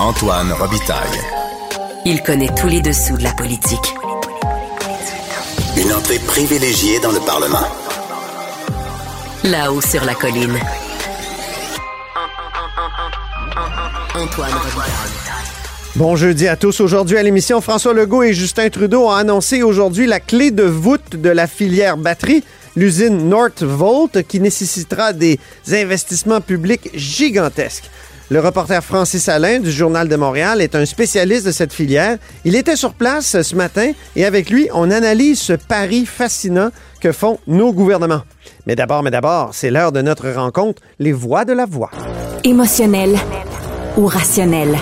Antoine Robitaille. Il connaît tous les dessous de la politique. Une entrée privilégiée dans le Parlement. Là-haut sur la colline. Antoine Robitaille. Bon jeudi à tous. Aujourd'hui à l'émission, François Legault et Justin Trudeau ont annoncé aujourd'hui la clé de voûte de la filière batterie, l'usine Northvolt, qui nécessitera des investissements publics gigantesques. Le reporter Francis Alain du Journal de Montréal est un spécialiste de cette filière. Il était sur place ce matin et avec lui, on analyse ce pari fascinant que font nos gouvernements. Mais d'abord, mais d'abord, c'est l'heure de notre rencontre, les voix de la voix. Émotionnel ou rationnel?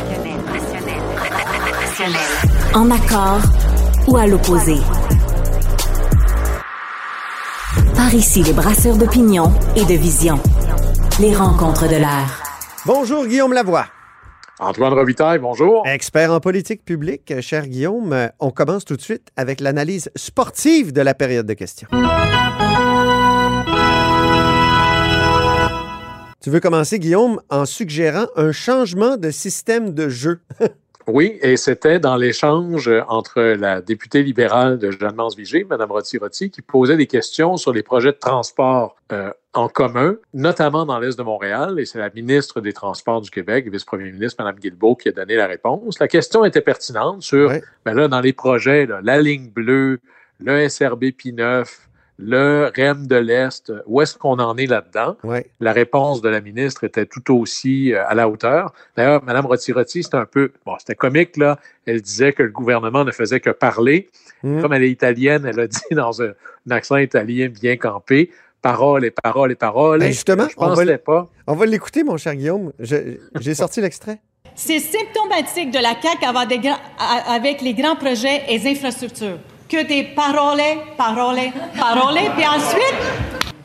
En accord ou à l'opposé? Par ici, les brasseurs d'opinion et de vision. Les rencontres de l'air. Bonjour Guillaume Lavoie. Antoine Robitaille, bonjour. Expert en politique publique, cher Guillaume, on commence tout de suite avec l'analyse sportive de la période de questions. Tu veux commencer, Guillaume, en suggérant un changement de système de jeu? Oui, et c'était dans l'échange entre la députée libérale de Jeanne-Mance Vigée, Mme Rotti-Rotti, qui posait des questions sur les projets de transport euh, en commun, notamment dans l'Est de Montréal, et c'est la ministre des Transports du Québec, vice-premier ministre, Mme Guilbeault, qui a donné la réponse. La question était pertinente sur, Ouais. ben là, dans les projets, là, la ligne bleue, le SRB P9, le REM de l'Est, où est-ce qu'on en est là-dedans? Ouais. la réponse de la ministre était tout aussi euh, à la hauteur. D'ailleurs, Mme Rotti-Rotti, c'était un peu, bon, c'était comique, là. Elle disait que le gouvernement ne faisait que parler. Hmm. Comme elle est italienne, elle a dit dans un, un accent italien bien campé, paroles et paroles et paroles. Ben, justement, je on va pas. On va l'écouter, mon cher Guillaume. J'ai sorti l'extrait. C'est symptomatique de la CAQ avoir des grands- a- avec les grands projets et les infrastructures. Que des paroles, paroles, paroles. Puis ensuite,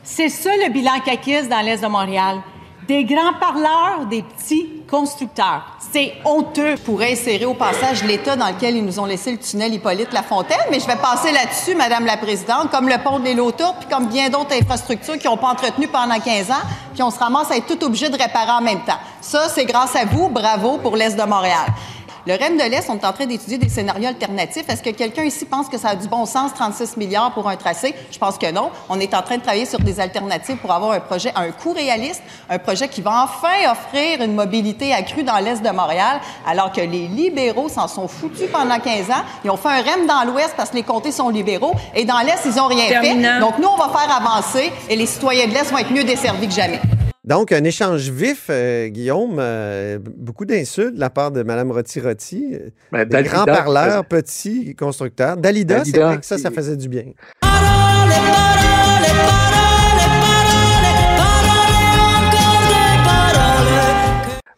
c'est ça le bilan caquiste dans l'Est de Montréal. Des grands parleurs, des petits constructeurs. C'est honteux. pourrait insérer au passage l'état dans lequel ils nous ont laissé le tunnel Hippolyte Lafontaine, mais je vais passer là-dessus, Madame la Présidente, comme le pont de l'île puis comme bien d'autres infrastructures qui n'ont pas entretenu pendant 15 ans, puis on se ramasse à être tout obligé de réparer en même temps. Ça, c'est grâce à vous. Bravo pour l'Est de Montréal. Le REM de l'Est, on est en train d'étudier des scénarios alternatifs. Est-ce que quelqu'un ici pense que ça a du bon sens, 36 milliards pour un tracé? Je pense que non. On est en train de travailler sur des alternatives pour avoir un projet à un coût réaliste, un projet qui va enfin offrir une mobilité accrue dans l'Est de Montréal, alors que les libéraux s'en sont foutus pendant 15 ans. Ils ont fait un REM dans l'Ouest parce que les comtés sont libéraux, et dans l'Est, ils n'ont rien Terminant. fait. Donc, nous, on va faire avancer, et les citoyens de l'Est vont être mieux desservis que jamais. Donc, un échange vif, euh, Guillaume. euh, beaucoup d'insultes de la part de Mme Rotti-Rotti. Ben, Des grands parleurs, petits constructeurs. Dalida, c'est Dalida, vrai que ça, ça faisait du bien.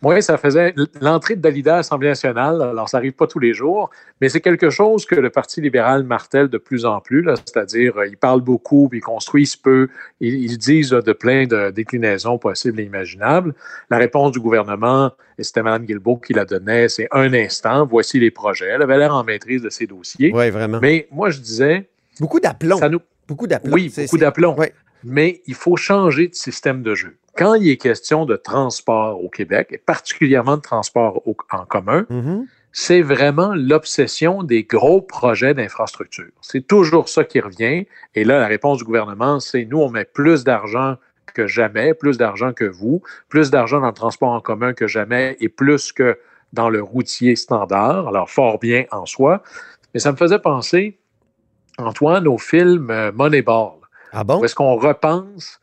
Oui, ça faisait l'entrée de Dalida à l'Assemblée nationale. Alors, ça n'arrive pas tous les jours, mais c'est quelque chose que le Parti libéral martèle de plus en plus. C'est-à-dire, euh, ils parlent beaucoup, puis ils construisent peu. Ils, ils disent là, de plein de déclinaisons possibles et imaginables. La réponse du gouvernement, et c'était Mme Guilbeault qui la donnait, c'est un instant, voici les projets. Elle avait l'air en maîtrise de ses dossiers. Oui, vraiment. Mais moi, je disais, Beaucoup d'aplomb. nous, Beaucoup d'aplomb. oui, beaucoup d'aplomb. Ouais. Mais il faut changer de système de jeu. Quand il est question de transport au Québec, et particulièrement de transport au- en commun, Mhm. c'est vraiment l'obsession des gros projets d'infrastructure. C'est toujours ça qui revient. Et là, la réponse du gouvernement, c'est nous, on met plus d'argent que jamais, plus d'argent que vous, plus d'argent dans le transport en commun que jamais et plus que dans le routier standard. Alors, fort bien en soi. Mais ça me faisait penser, Antoine, au film euh, Moneyball. Ah bon? Où est-ce qu'on repense,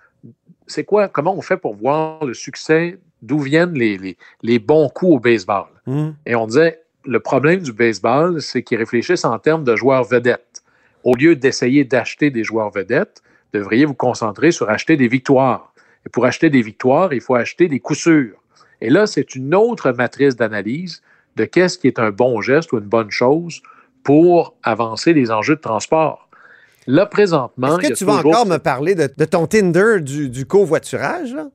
c'est quoi, comment on fait pour voir le succès, d'où viennent les, les, les bons coups au baseball? Mhm. Et on disait, le problème du baseball, c'est qu'ils réfléchissent en termes de joueurs vedettes. Au lieu d'essayer d'acheter des joueurs vedettes, devriez vous concentrer sur acheter des victoires. Et pour acheter des victoires, il faut acheter des coups sûrs. Et là, c'est une autre matrice d'analyse de qu'est-ce qui est un bon geste ou une bonne chose pour avancer les enjeux de transport. Là, présentement, Est-ce que tu vas encore me parler de, de ton Tinder du, du covoiturage? là?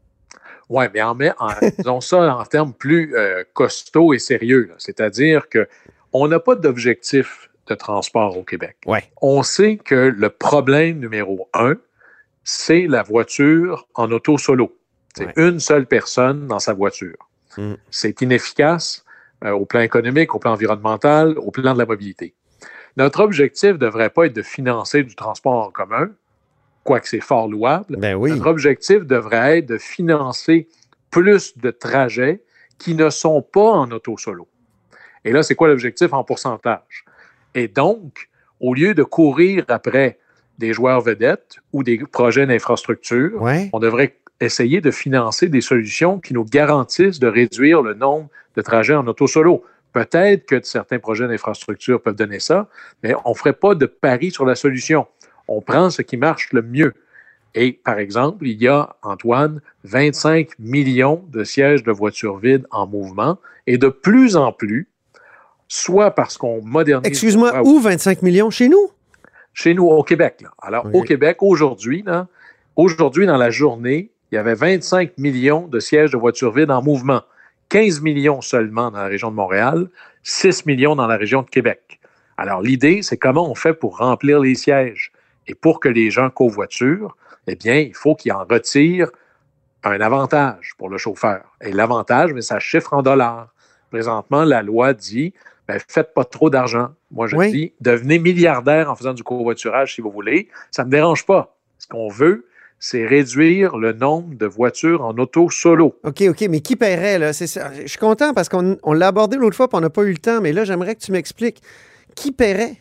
Oui, mais en, disons ça en termes plus euh, costauds et sérieux. C'est-à-dire que on n'a pas d'objectif de transport au Québec. Ouais. On sait que le problème numéro un, c'est la voiture en auto solo. C'est Ouais. une seule personne dans sa voiture. Mm. C'est inefficace. euh, au plan économique, au plan environnemental, au plan de la mobilité. Notre objectif ne devrait pas être de financer du transport en commun, quoique c'est fort louable. Ben oui. Notre objectif devrait être de financer plus de trajets qui ne sont pas en auto solo. Et là, c'est quoi l'objectif en pourcentage? Et donc, au lieu de courir après des joueurs vedettes ou des projets d'infrastructure, Ouais. on devrait essayer de financer des solutions qui nous garantissent de réduire le nombre de trajets en auto solo. Peut-être que certains projets d'infrastructure peuvent donner ça, mais on ne ferait pas de pari sur la solution. On prend ce qui marche le mieux. Et par exemple, il y a, Antoine, 25 millions de sièges de voitures vides en mouvement et de plus en plus, soit parce qu'on modernise... Excuse-moi, où 25 millions? Chez nous? chez nous au Québec. Là. Alors, au Québec, aujourd'hui, aujourd'hui, dans la journée, il y avait 25 millions de sièges de voitures vides en mouvement. 15 millions seulement dans la région de Montréal, 6 millions dans la région de Québec. Alors, l'idée, c'est comment on fait pour remplir les sièges. Et pour que les gens covoiturent, eh bien, il faut qu'ils en retirent un avantage pour le chauffeur. Et l'avantage, mais ça chiffre en dollars. Présentement, la loi dit, ben, faites pas trop d'argent. Moi, je Oui. dis, devenez milliardaire en faisant du covoiturage si vous voulez. Ça ne me dérange pas. Ce qu'on veut, c'est réduire le nombre de voitures en auto solo. OK, OK, mais qui paierait, là? C'est ça. Je suis content parce qu'on on l'a abordé l'autre fois et on n'a pas eu le temps, mais là, j'aimerais que tu m'expliques. Qui paierait?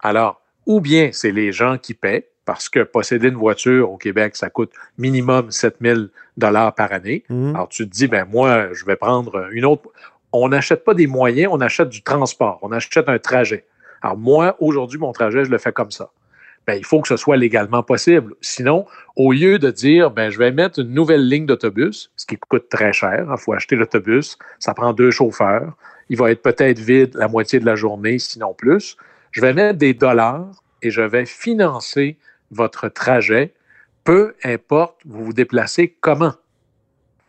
Alors, ou bien c'est les gens qui paient, parce que posséder une voiture au Québec, ça coûte minimum 7000 dollars par année. Mhm. Alors, tu te dis, ben moi, je vais prendre une autre. On n'achète pas des moyens, on achète du transport, on achète un trajet. Alors, moi, aujourd'hui, mon trajet, je le fais comme ça. Ben, il faut que ce soit légalement possible. Sinon, au lieu de dire, ben, je vais mettre une nouvelle ligne d'autobus, ce qui coûte très cher, il faut acheter l'autobus, ça prend deux chauffeurs, il va être peut-être vide la moitié de la journée, sinon plus. Je vais mettre des dollars et je vais financer votre trajet, peu importe vous vous déplacez comment.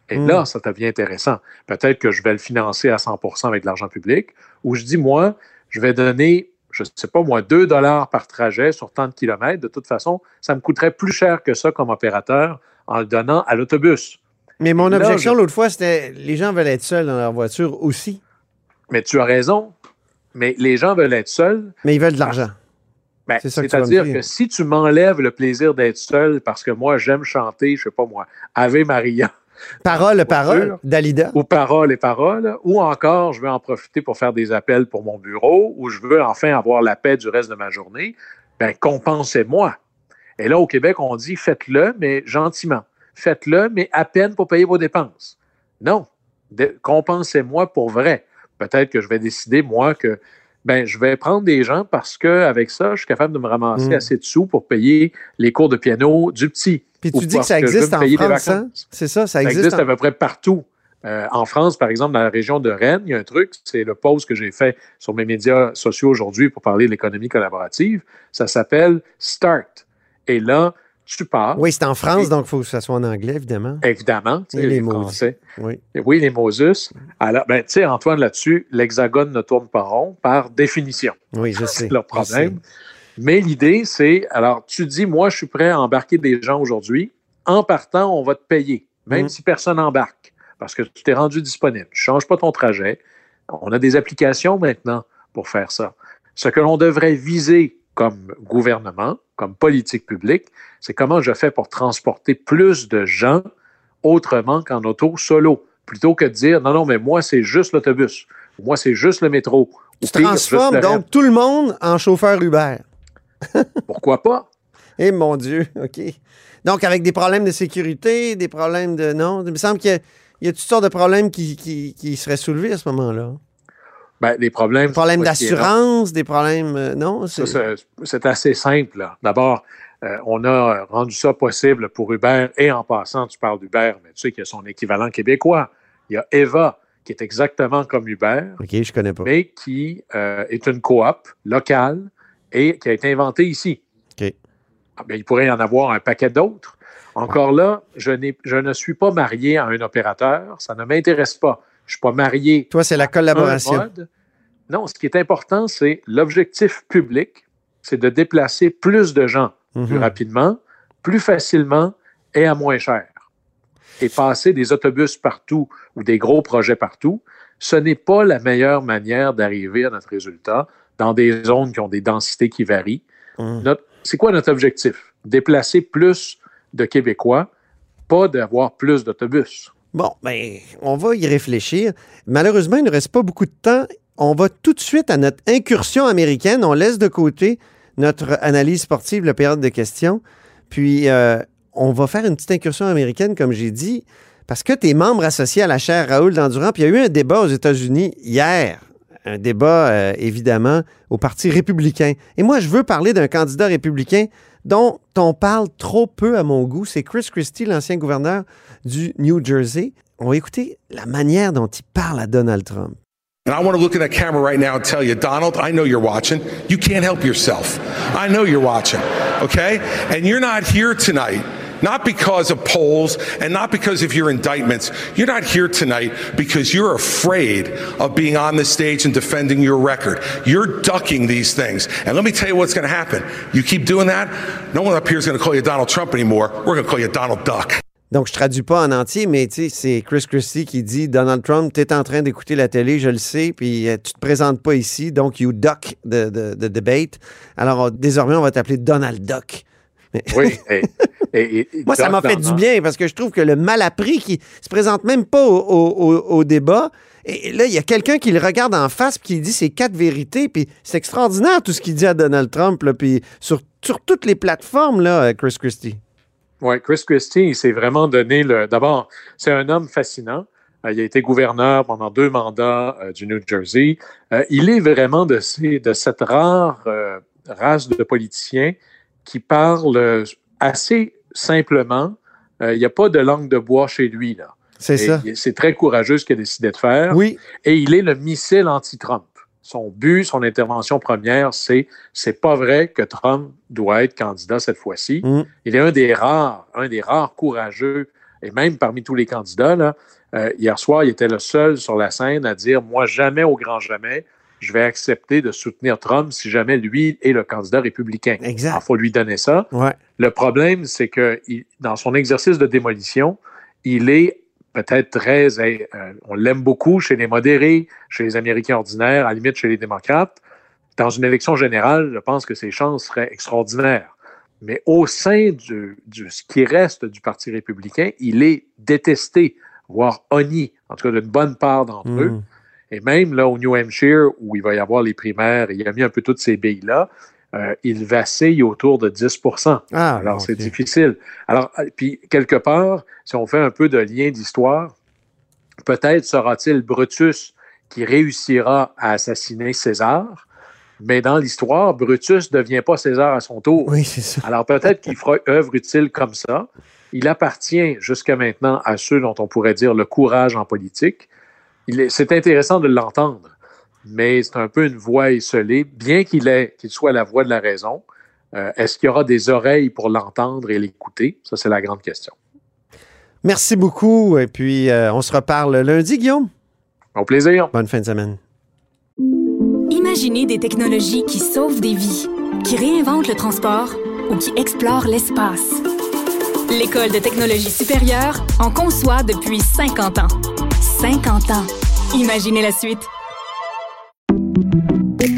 Et Mm. là, ça devient intéressant. Peut-être que je vais le financer à 100% avec de l'argent public, ou je dis, moi, je vais donner, je ne sais pas moi, 2 dollars par trajet sur tant de kilomètres. De toute façon, ça me coûterait plus cher que ça comme opérateur en le donnant à l'autobus. Mais mon objection je- l'autre fois, c'était les gens veulent être seuls dans leur voiture aussi, Mais tu as raison, mais les gens veulent être seuls. mais ils veulent de l'argent. Ben, C'est ça que tu vas me C'est-à-dire dire. que si tu m'enlèves le plaisir d'être seul parce que moi, j'aime chanter, je sais pas moi, Ave Maria, Parole, parole, voiture. Dalida? ou paroles et paroles, ou encore je veux en profiter pour faire des appels pour mon bureau, ou je veux enfin avoir la paix du reste de ma journée, ben compensez-moi. Et là, au Québec, on dit faites-le, mais gentiment. Faites-le, mais à peine pour payer vos dépenses. Non. Compensez-moi pour vrai. Peut-être que je vais décider, moi, que ben, je vais prendre des gens parce qu'avec ça, je suis capable de me ramasser Mm. assez de sous pour payer les cours de piano du petit. Puis tu dis que ça existe en France, hein? C'est ça, ça Ça existe. existe en- à peu près partout. Euh, en France, par exemple, dans la région de Rennes, il y a un truc, c'est le post que j'ai fait sur mes médias sociaux aujourd'hui pour parler de l'économie collaborative. Ça s'appelle Start. Et là, tu pars, Oui, c'est en France, Et- donc il faut que ça soit en anglais, évidemment. évidemment, Et les les. Français. Oui. Oui, les Moses. Alors, ben, tu sais, Antoine, là-dessus, l'hexagone ne tourne pas rond par définition. Oui, je sais. C'est leur problème. Mais l'idée, c'est, alors, tu dis, moi, je suis prêt à embarquer des gens aujourd'hui. En partant, on va te payer, même Mhm. si personne n'embarque, parce que tu t'es rendu disponible. Tu ne changes pas ton trajet. On a des applications maintenant pour faire ça. Ce que l'on devrait viser comme gouvernement, comme politique publique, c'est comment je fais pour transporter plus de gens autrement qu'en auto solo, plutôt que de dire, non, non, mais moi, c'est juste l'autobus. Moi, c'est juste le métro. Tu transformes donc tout le monde en chauffeur Uber. Pourquoi pas? Eh mon Dieu, OK. Donc, avec des problèmes de sécurité, des problèmes de. Non, il me semble qu'il y a, il y a toutes sortes de problèmes qui, qui- qui seraient soulevés à ce moment-là. Ben, les problèmes. Des problèmes d'assurance, des problèmes. euh, non, c'est. Assez simple. là. D'abord, euh, on a rendu ça possible pour Uber. Et en passant, tu parles d'Uber, mais tu sais qu'il y a son équivalent québécois. Il y a Eva, qui est exactement comme Uber, OK, je connais pas. mais qui euh, est une coop locale et qui a été inventée ici. Ah, ben, il pourrait y en avoir un paquet d'autres. Encore là, je, je ne suis pas marié à un opérateur. Ça ne m'intéresse pas. Je ne suis pas marié Toi, c'est la un collaboration. mode. Non, ce qui est important, c'est l'objectif public, c'est de déplacer plus de gens plus Mhm. rapidement, plus facilement et à moins cher. et passer des autobus partout ou des gros projets partout, ce n'est pas la meilleure manière d'arriver à notre résultat dans des zones qui ont des densités qui varient. Mmh. C'est quoi notre objectif? Déplacer plus de Québécois, pas d'avoir plus d'autobus. Bon, ben, on va y réfléchir. Malheureusement, il ne reste pas beaucoup de temps. On va tout de suite à notre incursion américaine. On laisse de côté notre analyse sportive, la période de questions. Puis, euh, on va faire une petite incursion américaine, comme j'ai dit, parce que tu es membre associé à la chaire Raoul Dandurand. Puis, il y a eu un débat aux États-Unis hier. Un débat, euh, évidemment, au Parti républicain. Et moi, je veux parler d'un candidat républicain dont on parle trop peu à mon goût. C'est Chris Christie, l'ancien gouverneur du New Jersey. On va écouter la manière dont il parle à Donald Trump. And I want to look at that camera right now and tell you, Donald, I know you're watching. You can't help yourself. I know you're watching, okay? And you're not here tonight not because of polls and not because of your indictments. You're not here tonight because you're afraid of being on the stage and defending your record. You're ducking these things. And let me tell you what's going to happen. You keep doing that, no one up here is going to call you Donald Trump anymore. We're going to call you Donald Duck. Donc, je traduis pas en entier, mais c'est Chris Christie qui dit Donald Trump, tu es en train d'écouter la télé, je le sais, puis euh, tu te présentes pas ici, donc you duck the, the, the debate. Alors, désormais, on va t'appeler Donald Duck. Oui. Et, Moi, ça m'a fait du bien parce que je trouve que le mal appris qui se présente même pas au, débat, et là, il y a quelqu'un qui le regarde en face puis qui dit ses quatre vérités, puis c'est extraordinaire tout ce qu'il dit à Donald Trump, là, puis sur, sur toutes les plateformes, là, Chris Christie. Oui, Chris Christie, il s'est vraiment donné le. D'abord, c'est un homme fascinant. Euh, il a été gouverneur pendant deux mandats euh, du New Jersey. Euh, il est vraiment de, ces, de cette rare race de politiciens qui parlent assez simplement. Il n'y a pas de langue de bois chez lui. là. C'est ça. C'est très courageux ce qu'il a décidé de faire. Oui. Et il est le missile anti-Trump. Son but, son intervention première, c'est c'est pas vrai que Trump doit être candidat cette fois-ci. Mm. Il est un des rares, un des rares courageux, et même parmi tous les candidats, là, euh, hier soir, il était le seul sur la scène à dire Moi, jamais au grand jamais, je vais accepter de soutenir Trump si jamais lui est le candidat républicain. Exact. Il faut lui donner ça. Ouais. Le problème, c'est que dans son exercice de démolition, il est peut-être très. Euh, on l'aime beaucoup chez les modérés, chez les Américains ordinaires, à la limite chez les démocrates. Dans une élection générale, je pense que ses chances seraient extraordinaires. Mais au sein de ce qui reste du Parti républicain, il est détesté, voire honni, en tout cas d'une bonne part d'entre eux. Hmm. Et même là au New Hampshire, où il va y avoir les primaires, il a mis un peu toutes ces billes-là, euh, il vacille autour de 10% ah, Alors, c'est difficile. Alors, euh, puis, quelque part, si on fait un peu de lien d'histoire, peut-être sera-t-il Brutus qui réussira à assassiner César, mais dans l'histoire, Brutus ne devient pas César à son tour. Oui, c'est ça. Alors, peut-être qu'il fera œuvre utile comme ça. Il appartient jusqu'à maintenant à ceux dont on pourrait dire le courage en politique. C'est intéressant de l'entendre mais c'est un peu une voix isolée, bien qu'il qu'il soit la voix de la raison. Euh, est-ce qu'il y aura des oreilles pour l'entendre et l'écouter? Ça, c'est la grande question. Merci beaucoup. Et puis, euh, on se reparle lundi, Guillaume. Au plaisir. Bonne fin de semaine. Imaginez des technologies qui sauvent des vies, qui réinventent le transport ou qui explorent l'espace. L'École de technologie supérieure en conçoit depuis 50 ans. 50 ans. Imaginez la suite.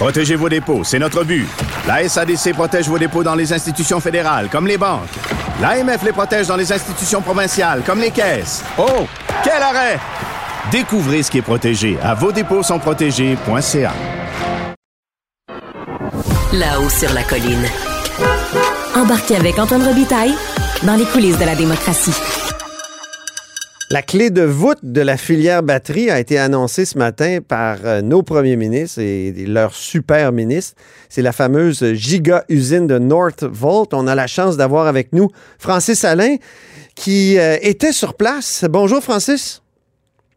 Protégez vos dépôts, c'est notre but. La SADC protège vos dépôts dans les institutions fédérales, comme les banques. L'AMF les protège dans les institutions provinciales, comme les caisses. Oh, quel arrêt! Découvrez ce qui est protégé à vos dépôts sont protégés.ca. Là-haut sur la colline. Embarquez avec Antoine Robitaille dans les coulisses de la démocratie. La clé de voûte de la filière batterie a été annoncée ce matin par euh, nos premiers ministres et leurs super ministres. C'est la fameuse giga usine de Northvolt. On a la chance d'avoir avec nous Francis Alain qui euh, était sur place. Bonjour Francis.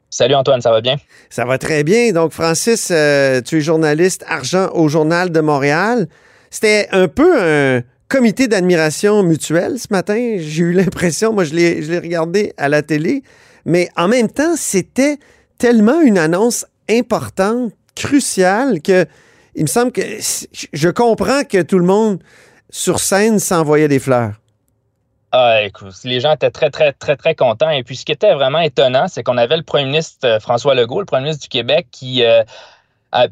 Salut Antoine, ça va bien? Ça va très bien. Donc Francis, euh, tu es journaliste argent au Journal de Montréal. C'était un peu un comité d'admiration mutuelle ce matin. J'ai eu l'impression, moi je l'ai regardé à la télé, mais en même temps, c'était tellement une annonce importante, cruciale, que il me semble que je comprends que tout le monde sur scène s'envoyait des fleurs. Ah, écoute, les gens étaient très, très, très, très contents. Et puis, ce qui était vraiment étonnant, c'est qu'on avait le premier ministre euh, François Legault, le premier ministre du Québec, qui, euh,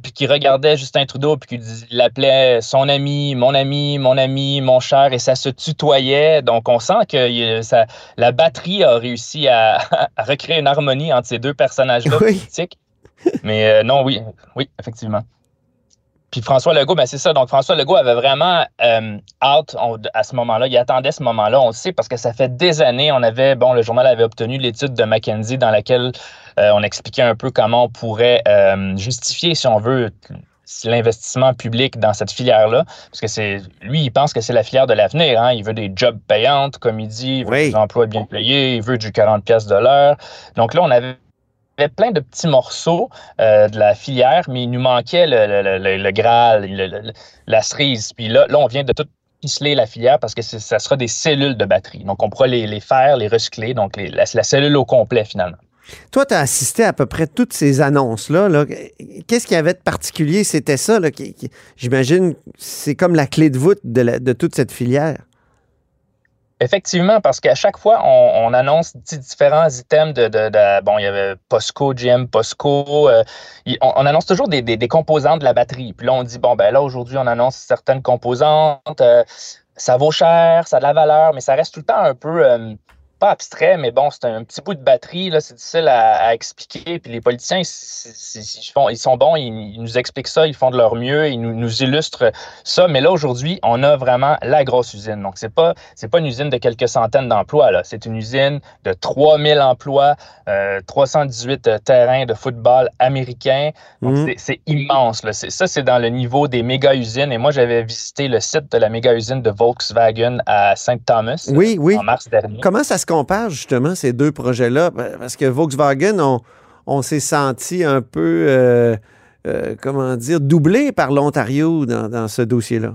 puis qui regardait Justin Trudeau, puis qui l'appelait son ami, mon ami, mon ami, mon cher, et ça se tutoyait. Donc, on sent que ça, la batterie a réussi à, recréer une harmonie entre ces deux personnages-là politiques. Mais euh, non, oui, oui, effectivement. Puis François Legault, ben c'est ça. Donc François Legault avait vraiment euh, hâte à ce moment-là. Il attendait ce moment-là. On le sait parce que ça fait des années. On avait, bon, le journal avait obtenu l'étude de McKenzie dans laquelle euh, on expliquait un peu comment on pourrait euh, justifier, si on veut, l'investissement public dans cette filière-là, parce que c'est lui, il pense que c'est la filière de l'avenir. Hein. Il veut des jobs payantes, comme il dit, il veut des emplois bien payés, il veut du 40 pièces de l'heure. Donc là, on avait plein de petits morceaux euh, de la filière, mais il nous manquait le, le, Graal, la cerise. Puis là, là, on vient de tout ficeler la filière parce que ça sera des cellules de batterie. Donc, on pourra les, les faire, les recycler, donc la, cellule au complet finalement. Toi, tu as assisté à peu près toutes ces annonces-là. -là, quest ce qu'il y avait de particulier? C'était ça, j'imagine, c'est comme la clé de voûte de, de toute cette filière. Effectivement, parce qu'à chaque fois, on, annonce différents items de, Bon, il y avait POSCO, GM POSCO. Euh, on, annonce toujours des, des, composants de la batterie. Puis là, on dit, bon, ben là, aujourd'hui, on annonce certaines composantes. Euh, ça vaut cher, ça a de la valeur, mais ça reste tout le temps un peu... Euh, pas abstrait, mais bon, c'est un petit bout de batterie, là, c'est difficile à, expliquer. Puis les politiciens, ils, font, ils sont bons, ils, nous expliquent ça, ils font de leur mieux, ils nous, nous illustrent ça. Mais là, aujourd'hui, on a vraiment la grosse usine. Donc, c'est pas, c'est pas une usine de quelques centaines d'emplois, là. C'est une usine de 3000 emplois, 318 euh, euh, terrains de football américains. Donc, mmh. c'est, immense, là. ça, c'est dans le niveau des méga-usines. Et moi, j'avais visité le site de la méga-usine de Volkswagen à Saint-Thomas. Oui, oui. En mars dernier. Comment ça se compare justement ces deux projets-là? Parce que Volkswagen, on, s'est senti un peu, euh, euh, comment dire, doublé par l'Ontario dans, ce dossier-là.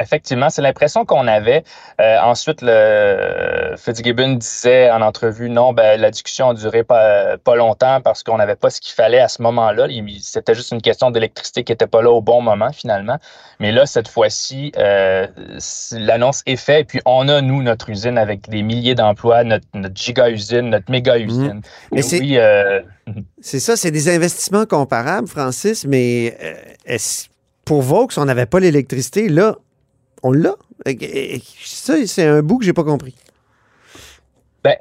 Effectivement, c'est l'impression qu'on avait. Euh, ensuite, le Fitzgibbon disait en entrevue, non, ben, la discussion a duré pas, pas longtemps parce qu'on n'avait pas ce qu'il fallait à ce moment-là. C'était juste une question d'électricité qui n'était pas là au bon moment, finalement. Mais là, cette fois-ci, euh, l'annonce est faite. Et puis, on a, nous, notre usine avec des milliers d'emplois, notre, giga-usine, notre méga-usine. Mmh. c'est euh, c'est ça, c'est des investissements comparables, Francis, mais pour Vaux, on n'avait pas l'électricité. Là, on l'a. Ça, c'est un bout que j'ai pas compris. Ben,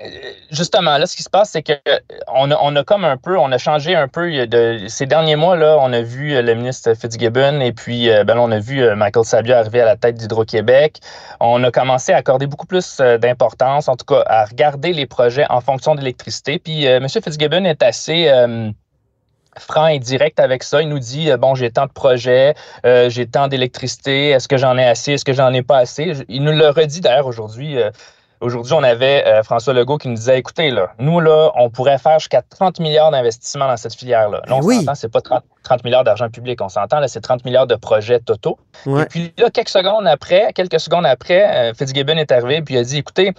justement, là, ce qui se passe, c'est qu'on a, on a comme un peu, on a changé un peu de ces derniers mois, là, on a vu euh, le ministre Fitzgibbon et puis, euh, ben, on a vu euh, Michael Sabia arriver à la tête d'Hydro-Québec. On a commencé à accorder beaucoup plus d'importance, en tout cas, à regarder les projets en fonction de l'électricité. Puis, M. Fitzgibbon est assez franc et direct avec ça. Il nous dit euh, bon, j'ai tant de projets, euh, j'ai tant d'électricité, est-ce que j'en ai assez, est-ce que j'en ai pas assez? Il nous le redit d'ailleurs aujourd'hui. Euh, aujourd'hui, on avait François Legault qui nous disait écoutez, là, nous, là, on pourrait faire jusqu'à 30 milliards d'investissements dans cette filière-là. Là, on oui. s'entend, c'est pas 30, milliards d'argent public, on s'entend, là, c'est 30 milliards de projets totaux. Et puis là, quelques secondes après, quelques secondes après, Fitzgibbon est arrivé puis il a dit écoutez,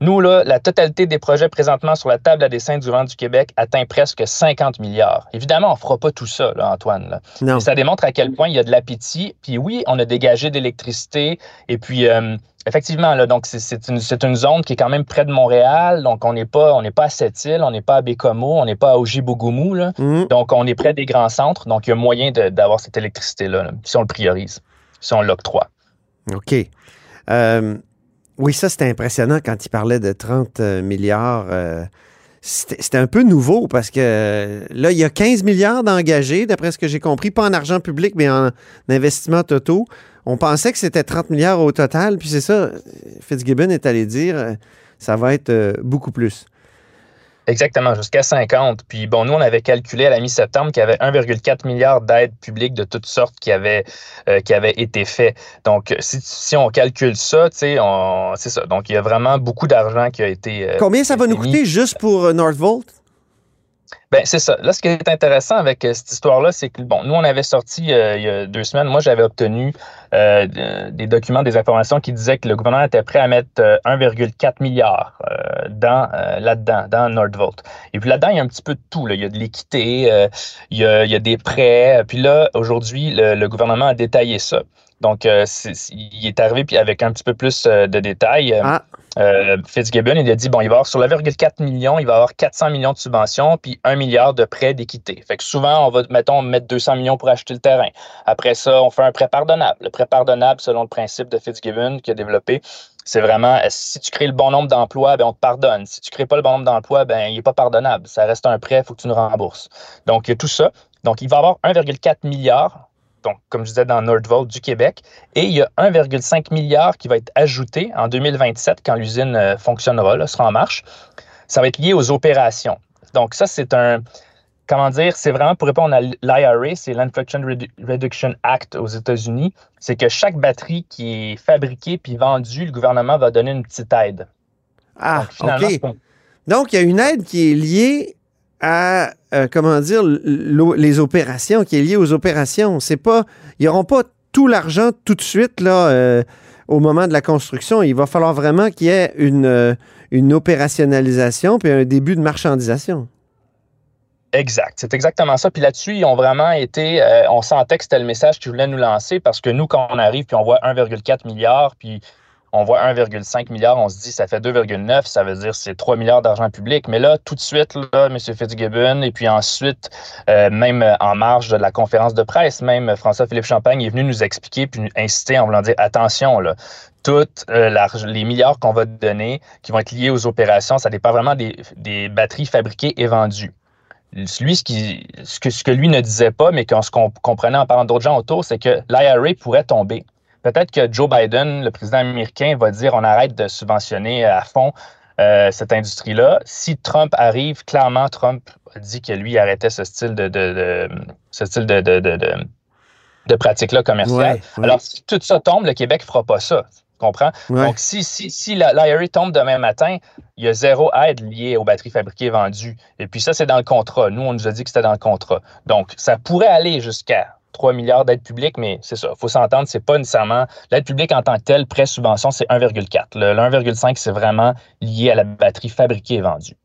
nous, là, la totalité des projets présentement sur la table à dessin du vent du Québec atteint presque 50 milliards. Évidemment, on ne fera pas tout ça, là, Antoine. Mais ça démontre à quel point il y a de l'appétit. Puis oui, on a dégagé d'électricité. Et puis, euh, effectivement, là, donc c'est une, une, zone qui est quand même près de Montréal. Donc, on n'est pas, on n'est pas à Sept-Îles, on n'est pas à Bécomo, on n'est pas à Ojibougoumou. Là. Mmh. Donc, on est près des grands centres. Donc, il y a moyen d'avoir cette électricité-là, si on le priorise, si on l'octroie. OK. Euh, oui, ça, c'était impressionnant quand il parlait de 30 euh, milliards. Euh, c'était un peu nouveau parce que là, il y a 15 milliards d'engagés, d'après ce que j'ai compris, pas en argent public, mais en investissement totaux. On pensait que c'était 30 milliards au total, puis c'est ça, Fitzgibbon est allé dire, euh, ça va être beaucoup plus. Exactement, jusqu'à 50. Puis bon, nous, on avait calculé à la mi-septembre qu'il y avait 1,4 milliard d'aides publiques de toutes sortes qui avaient, euh, qui avaient été faites. Donc, si, si on calcule ça, tu sais, c'est ça. Donc, il y a vraiment beaucoup d'argent qui a été. Euh, Combien ça va nous coûter juste pour euh, Northvolt? Ben, c'est ça. Là, ce qui est intéressant avec euh, cette histoire-là, c'est que, bon, nous, on avait sorti euh, il y a deux semaines, moi, j'avais obtenu euh, des documents, des informations qui disaient que le gouvernement était prêt à mettre 1,4 milliard dans, là-dedans, dans Nordvolt. Et puis là-dedans, il y a un petit peu de tout. Il y a de l'équité, il y a des prêts. Puis là, aujourd'hui, le, gouvernement a détaillé ça. Donc, il est arrivé puis avec un petit peu plus de détails. Ah. Euh, Fitzgibbon, il a dit, bon, il va avoir sur 1,4 million, il va avoir 400 millions de subventions, puis 1 milliard de prêts d'équité. Fait que souvent, on va, mettons, mettre 200 millions pour acheter le terrain. Après ça, on fait un prêt pardonnable. Le prêt pardonnable, selon le principe de Fitzgibbon qui a développé, c'est vraiment, euh, si tu crées le bon nombre d'emplois, ben, on te pardonne. Si tu ne crées pas le bon nombre d'emplois, ben, il n'est pas pardonnable. Ça reste un prêt, il faut que tu nous rembourses. Donc, il y a tout ça. Donc, il va avoir 1,4 milliard donc, comme je disais, dans Nordvolt du Québec. Et il y a 1,5 milliard qui va être ajouté en 2027 quand l'usine euh, fonctionnera, sera en marche. Ça va être lié aux opérations. Donc, ça, c'est un. Comment dire? C'est vraiment pour répondre à l'IRA, c'est l'Inflation Reduction Act aux États-Unis. C'est que chaque batterie qui est fabriquée puis vendue, le gouvernement va donner une petite aide. Ah, OK. Donc, il y a une aide qui est liée à, euh, comment dire, les opérations, qui est lié aux opérations. C'est pas, ils n'auront pas tout l'argent tout de suite, là, euh, au moment de la construction. Il va falloir vraiment qu'il y ait une, euh, une opérationnalisation puis un début de marchandisation. Exact, c'est exactement ça. Puis là-dessus, ils ont vraiment été, on sentait que c'était le message qu'ils voulaient nous lancer parce que nous, quand on arrive puis on voit 1,4 milliard, puis on voit 1,5 milliard, on se dit ça fait 2,9, ça veut dire c'est 3 milliards d'argent public. Mais là, tout de suite, là, M. Fitzgibbon, et puis ensuite, euh, même en marge de la conférence de presse, même François-Philippe Champagne est venu nous expliquer puis nous inciter en voulant dire attention, là, toutes euh, les milliards qu'on va donner qui vont être liés aux opérations, ça dépend vraiment des, batteries fabriquées et vendues. Lui, ce, ce, que, ce que lui ne disait pas, mais qu'on comprenait en parlant d'autres gens autour, c'est que l'IRA pourrait tomber peut-être que Joe Biden, le président américain, va dire on arrête de subventionner à fond euh, cette industrie-là. Si Trump arrive, clairement, Trump a dit que lui arrêtait ce style de, ce style de, de, pratique-là commerciale. Alors, si tout ça tombe, le Québec ne fera pas ça. Tu comprends? Donc, si, si, si l'IRA tombe demain matin, il y a zéro aide liée aux batteries fabriquées et vendues. Et puis ça, c'est dans le contrat. Nous, on nous a dit que c'était dans le contrat. Donc, ça pourrait aller jusqu'à 3 milliards d'aides publiques, mais c'est ça. Il faut s'entendre, c'est pas nécessairement. L'aide publique en tant que telle, pré-subvention, c'est 1,4. Le, 1,5, c'est vraiment lié à la batterie fabriquée et vendue.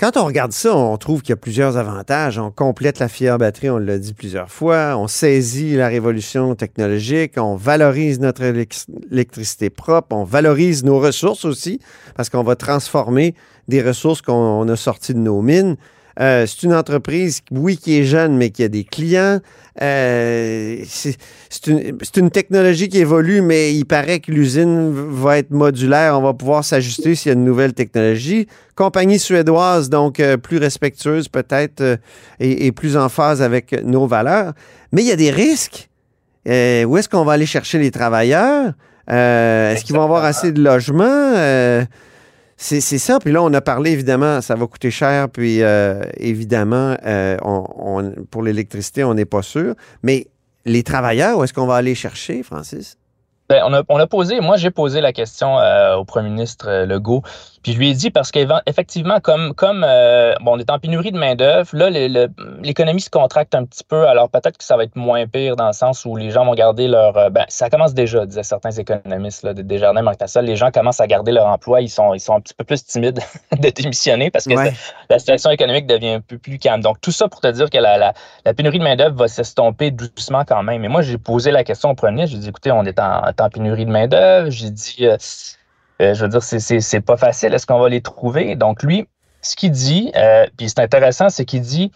Quand on regarde ça, on trouve qu'il y a plusieurs avantages. On complète la fière batterie, on l'a dit plusieurs fois. On saisit la révolution technologique. On valorise notre électricité propre. On valorise nos ressources aussi, parce qu'on va transformer des ressources qu'on a sorties de nos mines. Euh, c'est une entreprise, oui, qui est jeune, mais qui a des clients. Euh, c'est une, technologie qui évolue, mais il paraît que l'usine va être modulaire. On va pouvoir s'ajuster s'il y a une nouvelle technologie. Compagnie suédoise, donc euh, plus respectueuse peut-être et, plus en phase avec nos valeurs. Mais il y a des risques. où est-ce qu'on va aller chercher les travailleurs? est-ce qu'ils vont avoir assez de logements? C'est ça. Puis là, on a parlé, évidemment, ça va coûter cher. Puis euh, évidemment, euh, on, pour l'électricité, on n'est pas sûr. Mais les travailleurs, où est-ce qu'on va aller chercher, Francis? Bien, on, a, on, a, posé, moi j'ai posé la question euh, au premier ministre Legault puis je lui ai dit parce qu'effectivement, comme, comme euh, bon, on est en pénurie de main-d'œuvre, là, l'économie se contracte un petit peu. Alors peut-être que ça va être moins pire dans le sens où les gens vont garder leur. Euh, ben, ça commence déjà, disaient certains économistes là, de Desjardins, Marc. Les gens commencent à garder leur emploi. Ils sont, ils sont un petit peu plus timides de démissionner parce que la situation économique devient un peu plus calme. Donc tout ça pour te dire que la, la, pénurie de main-d'œuvre va s'estomper doucement quand même. Et moi, j'ai posé la question au premier. J'ai dit écoutez, on est en, en pénurie de main-d'œuvre. J'ai dit. Euh, euh, je veux dire, c'est pas facile. Est-ce qu'on va les trouver? Donc, lui, ce qu'il dit, euh, puis c'est intéressant, c'est qu'il dit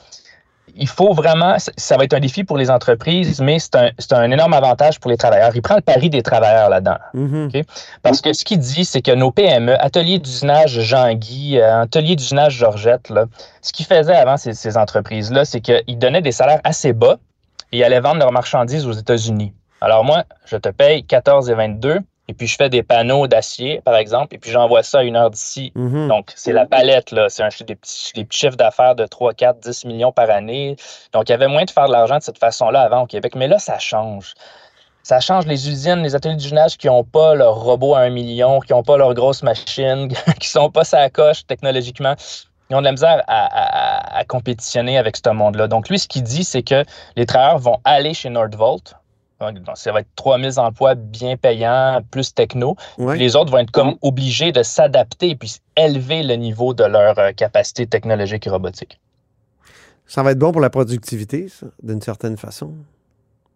il faut vraiment, ça va être un défi pour les entreprises, mais c'est un, un, énorme avantage pour les travailleurs. Il prend le pari des travailleurs là-dedans. Mm-hmm. Parce que ce qu'il dit, c'est que nos PME, ateliers d'usinage Jean-Guy, euh, ateliers d'usinage Georgette, là, ce qu'ils faisaient avant ces, ces entreprises-là, c'est qu'ils donnaient des salaires assez bas et ils allaient vendre leurs marchandises aux États-Unis. Alors moi, je te paye 14 et 22, et puis je fais des panneaux d'acier, par exemple, et puis j'envoie ça à une heure d'ici. Mhm. Donc, c'est la palette, là. C'est des, petits, des petits chiffres d'affaires de 3, 4, 10 millions par année. Donc, il y avait moyen de faire de l'argent de cette façon-là avant au Québec. Mais là, ça change. Ça change les usines, les ateliers d'usinage qui n'ont pas leur robot à un million, qui n'ont pas leur grosse machine, qui sont pas sa coche technologiquement. Ils ont de la misère à, à- à compétitionner avec ce monde-là. Donc, lui, ce qu'il dit, c'est que les travailleurs vont aller chez Nordvolt. Donc, ça va être 3000 emplois bien payants, plus techno. Ouais. Les autres vont être comme obligés de s'adapter et puis élever le niveau de leur euh, capacité technologique et robotique. Ça va être bon pour la productivité, d'une certaine façon.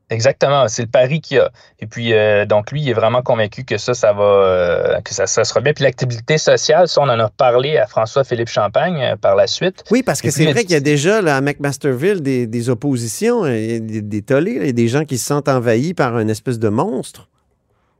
Exactement, c'est le pari qu'il y a. Et puis, euh, donc, lui, il est vraiment convaincu que ça, ça va, euh, que ça, ça sera bien. Puis l'activité sociale, ça, on en a parlé à François-Philippe Champagne euh, par la suite. Oui, parce que c'est vrai qu'il y a déjà là, à McMasterville des, des oppositions, il y a des, des tollés, là, il y a des gens qui se sentent envahis par une espèce de monstre.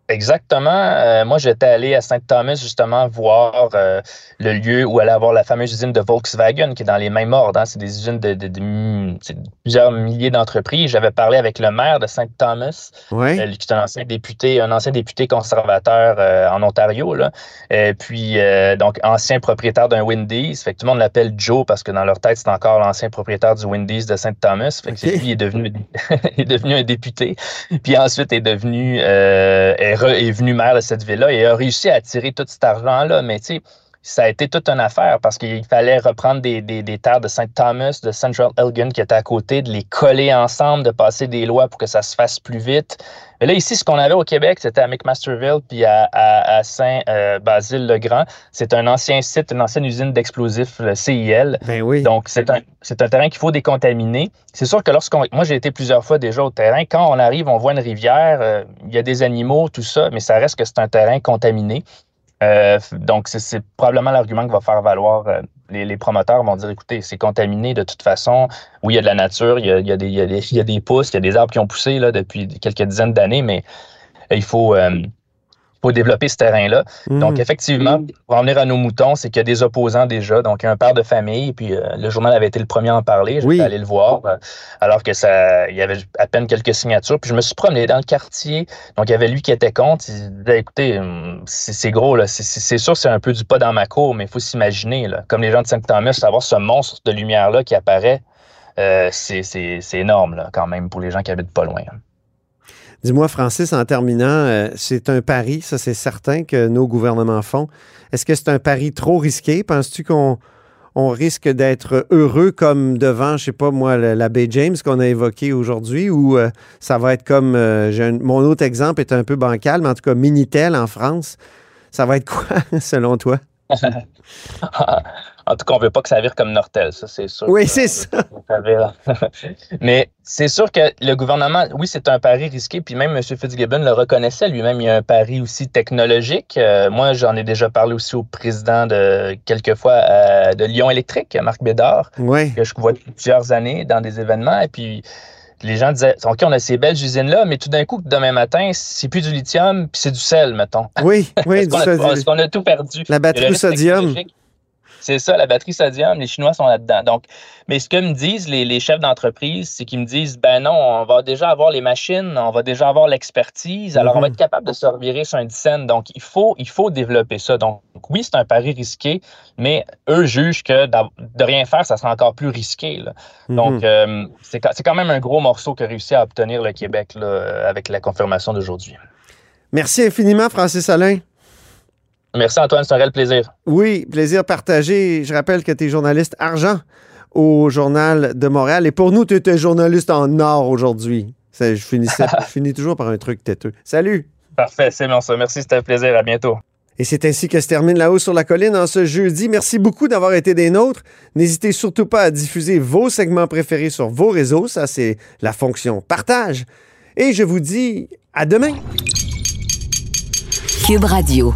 Exactement. Euh, moi, j'étais allé à Saint-Thomas justement voir euh, le lieu où allait avoir la fameuse usine de Volkswagen qui est dans les mêmes ordres. hein. C'est des usines de, de- de mi- c'est plusieurs milliers d'entreprises. J'avais parlé avec le maire de Saint-Thomas, euh, qui est un ancien député, un ancien député conservateur en Ontario. Là. Et puis, donc, ancien propriétaire d'un Wendy's. Fait que tout le monde l'appelle Joe parce que dans leur tête, c'est encore l'ancien propriétaire du Wendy's de Saint-Thomas. Fait que lui, il est devenu, il est devenu un député. Puis ensuite, est devenu, est, est venu maire de cette ville-là et a réussi à attirer tout cet argent-là. Mais tu sais, ça a été toute une affaire parce qu'il fallait reprendre des, des, des terres de Saint Thomas, de Central Elgin qui étaient à côté, de les coller ensemble, de passer des lois pour que ça se fasse plus vite. Mais là, ici, ce qu'on avait au Québec, c'était à McMasterville puis à, à, à Saint-Basile-le-Grand. C'est un ancien site, une ancienne usine d'explosifs, le CIL. Ben oui. Donc, c'est un, c'est un terrain qu'il faut décontaminer. C'est sûr que lorsqu'on. Moi, j'ai été plusieurs fois déjà au terrain. Quand on arrive, on voit une rivière, euh, il y a des animaux, tout ça, mais ça reste que c'est un terrain contaminé. Euh, donc, c'est- probablement l'argument que va faire valoir. euh, les, les promoteurs vont dire écoutez, c'est contaminé de toute façon. Oui, il y a de la nature, il y a, des, il pousses, il y a des arbres qui ont poussé là, depuis quelques dizaines d'années, mais euh, il faut. euh, développer ce terrain-là. Mhm. Donc, effectivement, pour en venir à nos moutons, c'est qu'il y a des opposants déjà. Donc, un père de famille, puis euh, le journal avait été le premier à en parler. J'étais Oui. allé le voir, euh, alors que ça, il y avait à peine quelques signatures. Puis je me suis promené dans le quartier. Donc, il y avait lui qui était contre. Il disait, écoutez, hum, c'est gros, là. C'est- sûr, c'est un peu du pas dans ma cour, mais il faut s'imaginer, là. Comme les gens de Saint-Thomas, avoir ce monstre de lumière-là qui apparaît, euh, c'est énorme, là, quand même, pour les gens qui habitent pas loin. Dis-moi, Francis, en terminant, euh, c'est un pari, ça c'est certain que nos gouvernements font. Est-ce que c'est un pari trop risqué? Penses-tu qu'on on risque d'être heureux comme devant, je sais pas moi, le- la baie James qu'on a évoqué aujourd'hui, ou euh, ça va être comme, euh, mon autre exemple est un peu bancal, mais en tout cas, Minitel en France, ça va être quoi selon toi? en tout cas, on veut pas que ça vire comme Nortel, ça, c'est sûr. Oui, c'est ça. Mais c'est sûr que le gouvernement, oui, c'est un pari risqué, puis même M. Fitzgibbon le reconnaissait lui-même, il y a un pari aussi technologique. Euh, moi, j'en ai déjà parlé aussi au président de quelquefois euh, de Lyon Électrique, Marc Bédard, Oui. que je vois depuis plusieurs années dans des événements, et puis les gens disaient, OK, on a ces belles usines-là, mais tout d'un coup, demain matin, c'est plus du lithium, puis c'est du sel, mettons. Oui, oui, du a, sodium. est-ce qu'on a tout perdu? La batterie sodium. C'est ça, la batterie sodium, les Chinois sont là-dedans. Donc, mais ce que me disent les, les chefs d'entreprise, c'est qu'ils me disent ben non, on va déjà avoir les machines, on va déjà avoir l'expertise, alors on va Mhm. être capable de se revirer sur un dizaine. Donc, il faut, il faut développer ça. Donc, oui, c'est un pari risqué, mais eux jugent que de rien faire, ça sera encore plus risqué. là. Donc, Mhm. euh, c'est quand même un gros morceau qu'a réussi à obtenir le Québec là, avec la confirmation d'aujourd'hui. Merci infiniment, Francis Alain. Merci Antoine, c'est un réel plaisir. Oui, plaisir partagé. Je rappelle que tu es journaliste argent au Journal de Montréal. Et pour nous, tu étais journaliste en or aujourd'hui. Ça, Je, finissais- je finis toujours par un truc têteux. Salut! Parfait, c'est bon ça. Merci, c'était un plaisir. À bientôt. Et c'est ainsi que se termine La Haut sur la Colline en ce jeudi. Merci beaucoup d'avoir été des nôtres. N'hésitez surtout pas à diffuser vos segments préférés sur vos réseaux. Ça, c'est la fonction partage. Et je vous dis à demain. Cube Radio.